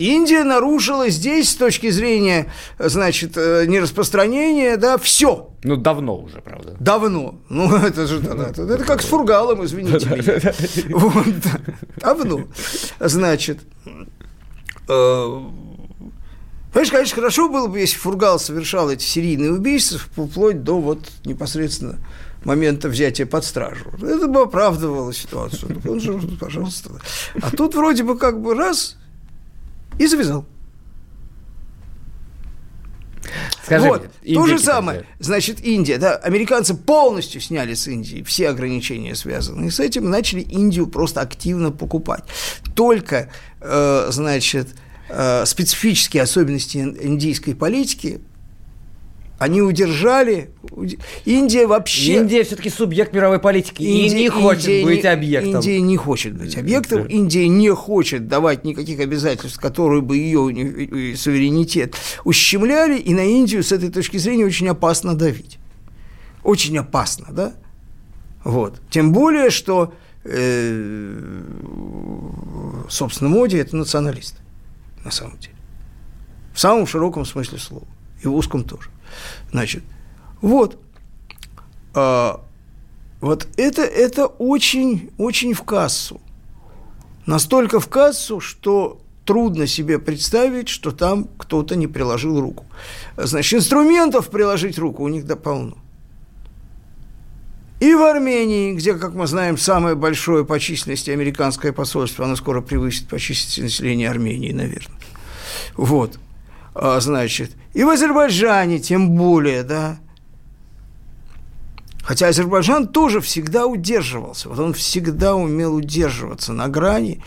[SPEAKER 3] Индия нарушила здесь, с точки зрения, значит, э, нераспространения, да, все.
[SPEAKER 2] Ну, давно уже, правда.
[SPEAKER 3] Давно. Ну, это же да, да, это, это как с фургалом, извините меня. Вот, да. Давно. Значит, э, Понимаешь, конечно, хорошо было бы, если Фургал совершал эти серийные убийства вплоть до вот непосредственно момента взятия под стражу. Это бы оправдывало ситуацию. Ну, Он же, пожалуйста. А тут вроде бы как бы раз и завязал.
[SPEAKER 2] Скажи
[SPEAKER 3] вот,
[SPEAKER 2] мне,
[SPEAKER 3] то же самое. Значит, Индия, да, американцы полностью сняли с Индии все ограничения, связанные с этим, начали Индию просто активно покупать. Только, э, значит, э, специфические особенности ин- индийской политики они удержали. уд- Индия вообще...
[SPEAKER 2] Индия все-таки субъект мировой политики и
[SPEAKER 3] Индия-
[SPEAKER 2] не хочет
[SPEAKER 3] Индия
[SPEAKER 2] быть
[SPEAKER 3] не-
[SPEAKER 2] объектом.
[SPEAKER 3] Индия не хочет быть объектом. Индия не хочет давать никаких обязательств, которые бы ее э, суверенитет ущемляли. И на Индию с этой точки зрения очень опасно давить. Очень опасно, да? Вот. Тем более, что, э, собственно, Моди – это националист, на самом деле. В самом широком смысле слова. И в узком тоже. Значит, вот. А, вот это, это очень, очень в кассу. Настолько в кассу, что трудно себе представить, что там кто-то не приложил руку. Значит, инструментов приложить руку у них да полно. И в Армении, где, как мы знаем, самое большое по численности американское посольство, оно скоро превысит по численности населения Армении, наверное. Вот. А, значит, и в Азербайджане тем более, да. Хотя Азербайджан тоже всегда удерживался. Вот он всегда умел удерживаться на грани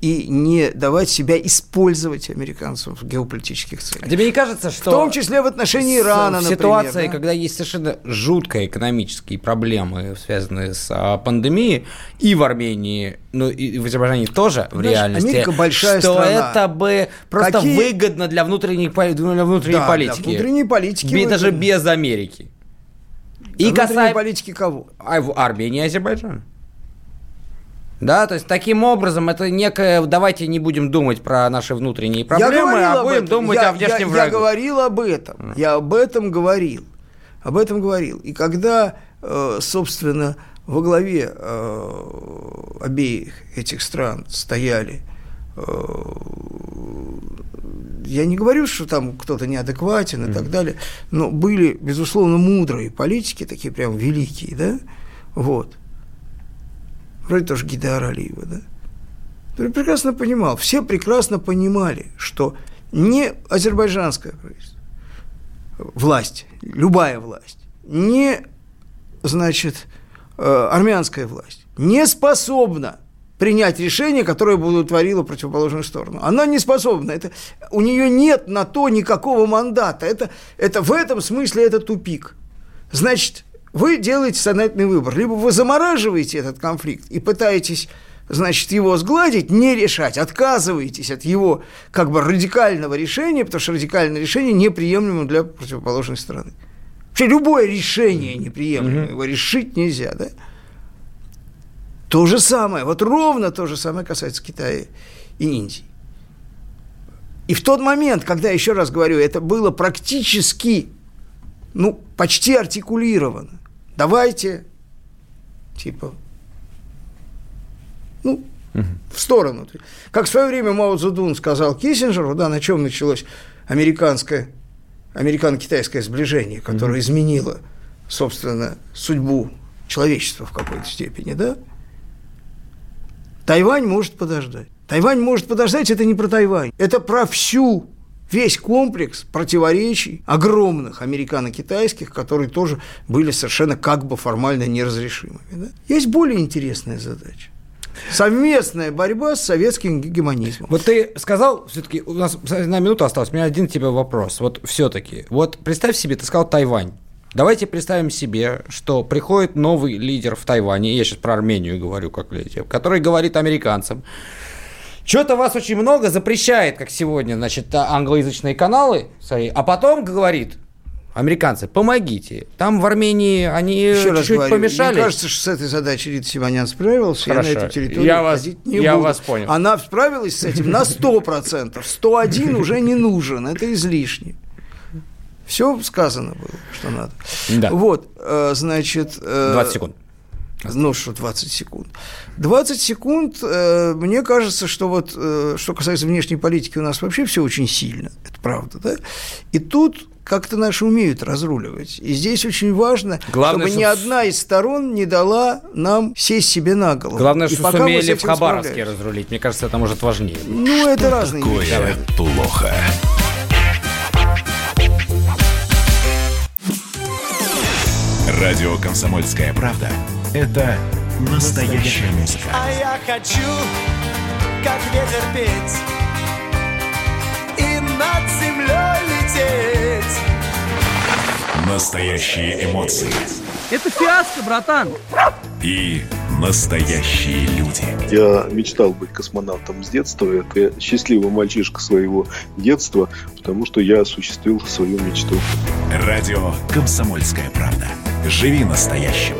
[SPEAKER 3] и не давать себя использовать американцев в геополитических целях.
[SPEAKER 2] А тебе не кажется, что...
[SPEAKER 3] В том числе в отношении Ирана,
[SPEAKER 2] в
[SPEAKER 3] например.
[SPEAKER 2] ситуации,
[SPEAKER 3] да?
[SPEAKER 2] когда есть совершенно жуткие экономические проблемы, связанные с а, пандемией, и в Армении, ну и в Азербайджане тоже, в
[SPEAKER 3] Знаешь,
[SPEAKER 2] реальности,
[SPEAKER 3] Америка большая
[SPEAKER 2] что
[SPEAKER 3] страна.
[SPEAKER 2] это бы просто
[SPEAKER 3] Какие-
[SPEAKER 2] выгодно для внутренней, для внутренней
[SPEAKER 3] Да,
[SPEAKER 2] политики.
[SPEAKER 3] для внутренней политики
[SPEAKER 2] Бе- даже без Америки. И
[SPEAKER 3] Для внутренней
[SPEAKER 2] касаемо...
[SPEAKER 3] политики кого?
[SPEAKER 2] А в Армении и Азербайджан. Да, то есть таким образом это некое, давайте не будем думать про наши внутренние проблемы, а будем думать
[SPEAKER 3] я,
[SPEAKER 2] о внешнем
[SPEAKER 3] я,
[SPEAKER 2] враге.
[SPEAKER 3] Я говорил об этом. Я об этом говорил. Об этом говорил. И когда, э, собственно, во главе э, обеих этих стран стояли э, я не говорю, что там кто-то неадекватен и так далее, но были, безусловно, мудрые политики, такие прям великие, да, вот. Вроде тоже Гидар Алиева, да. который прекрасно понимал, все прекрасно понимали, что не азербайджанское правительство, власть, любая власть, не, значит, э, армянская власть не способна принять решение, которое бы удовлетворило противоположную сторону. Она не способна. Это, у нее нет на то никакого мандата. Это, это в этом смысле это тупик. Значит, вы делаете сознательный выбор. Либо вы замораживаете этот конфликт и пытаетесь значит, его сгладить, не решать, отказываетесь от его как бы радикального решения, потому что радикальное решение неприемлемо для противоположной стороны. Вообще любое решение неприемлемо, его решить нельзя, да? То же самое, вот ровно то же самое касается Китая и Индии. И в тот момент, когда, еще раз говорю, это было практически, ну, почти артикулировано, давайте, типа, ну, в сторону. Как в свое время Мао Цзэдун сказал Киссинджеру, да, на чем началось американское, американо-китайское сближение, которое изменило, собственно, судьбу человечества в какой-то степени, да? Тайвань может подождать. Тайвань может подождать, это не про Тайвань, это про всю весь комплекс противоречий огромных американо-китайских, которые тоже были совершенно как бы формально неразрешимыми. Да? Есть более интересная задача. Совместная борьба с советским гегемонизмом.
[SPEAKER 2] Вот ты сказал, все-таки у нас одна минута осталась, у меня один тебе вопрос. Вот все-таки, вот представь себе, ты сказал Тайвань. Давайте представим себе, что приходит новый лидер в Тайване, я сейчас про Армению говорю, как лидер, который говорит американцам, что-то вас очень много запрещает, как сегодня, значит, англоязычные каналы свои, а потом говорит, американцы, помогите. Там в Армении они
[SPEAKER 3] Еще
[SPEAKER 2] чуть-чуть
[SPEAKER 3] говорю,
[SPEAKER 2] помешали.
[SPEAKER 3] Мне кажется, что с этой задачей Рита Симонян справился,
[SPEAKER 2] Хорошо.
[SPEAKER 3] я на эту территорию
[SPEAKER 2] Я вас-
[SPEAKER 3] не
[SPEAKER 2] я
[SPEAKER 3] буду.
[SPEAKER 2] вас понял.
[SPEAKER 3] Она справилась с этим на 100%. 101 уже не нужен, это излишне. Все сказано было, что надо.
[SPEAKER 2] Да.
[SPEAKER 3] Вот, э, значит... э,
[SPEAKER 2] 20 секунд.
[SPEAKER 3] Ну, что 20 секунд. 20 секунд, э, мне кажется, что вот, э, что касается внешней политики, у нас вообще все очень сильно, это правда, да? И тут как-то наши умеют разруливать. И здесь очень важно,
[SPEAKER 2] Главное,
[SPEAKER 3] чтобы ни
[SPEAKER 2] что-
[SPEAKER 3] одна из сторон не дала нам сесть себе на голову.
[SPEAKER 2] Главное,
[SPEAKER 3] И
[SPEAKER 2] что сумели в Хабаровске разрулить. Мне кажется, это может важнее.
[SPEAKER 3] Ну, это разные вещи.
[SPEAKER 1] Такое плохо. Радио «Комсомольская правда» – это настоящая музыка.
[SPEAKER 5] А я хочу, как ветер петь И над землей лететь
[SPEAKER 1] Настоящие эмоции
[SPEAKER 6] Это фиаско, братан.
[SPEAKER 1] и настоящие люди.
[SPEAKER 7] Я мечтал быть космонавтом с детства. Это счастливый мальчишка своего детства, потому что я осуществил свою мечту.
[SPEAKER 1] Радио «Комсомольская правда». Живи настоящим.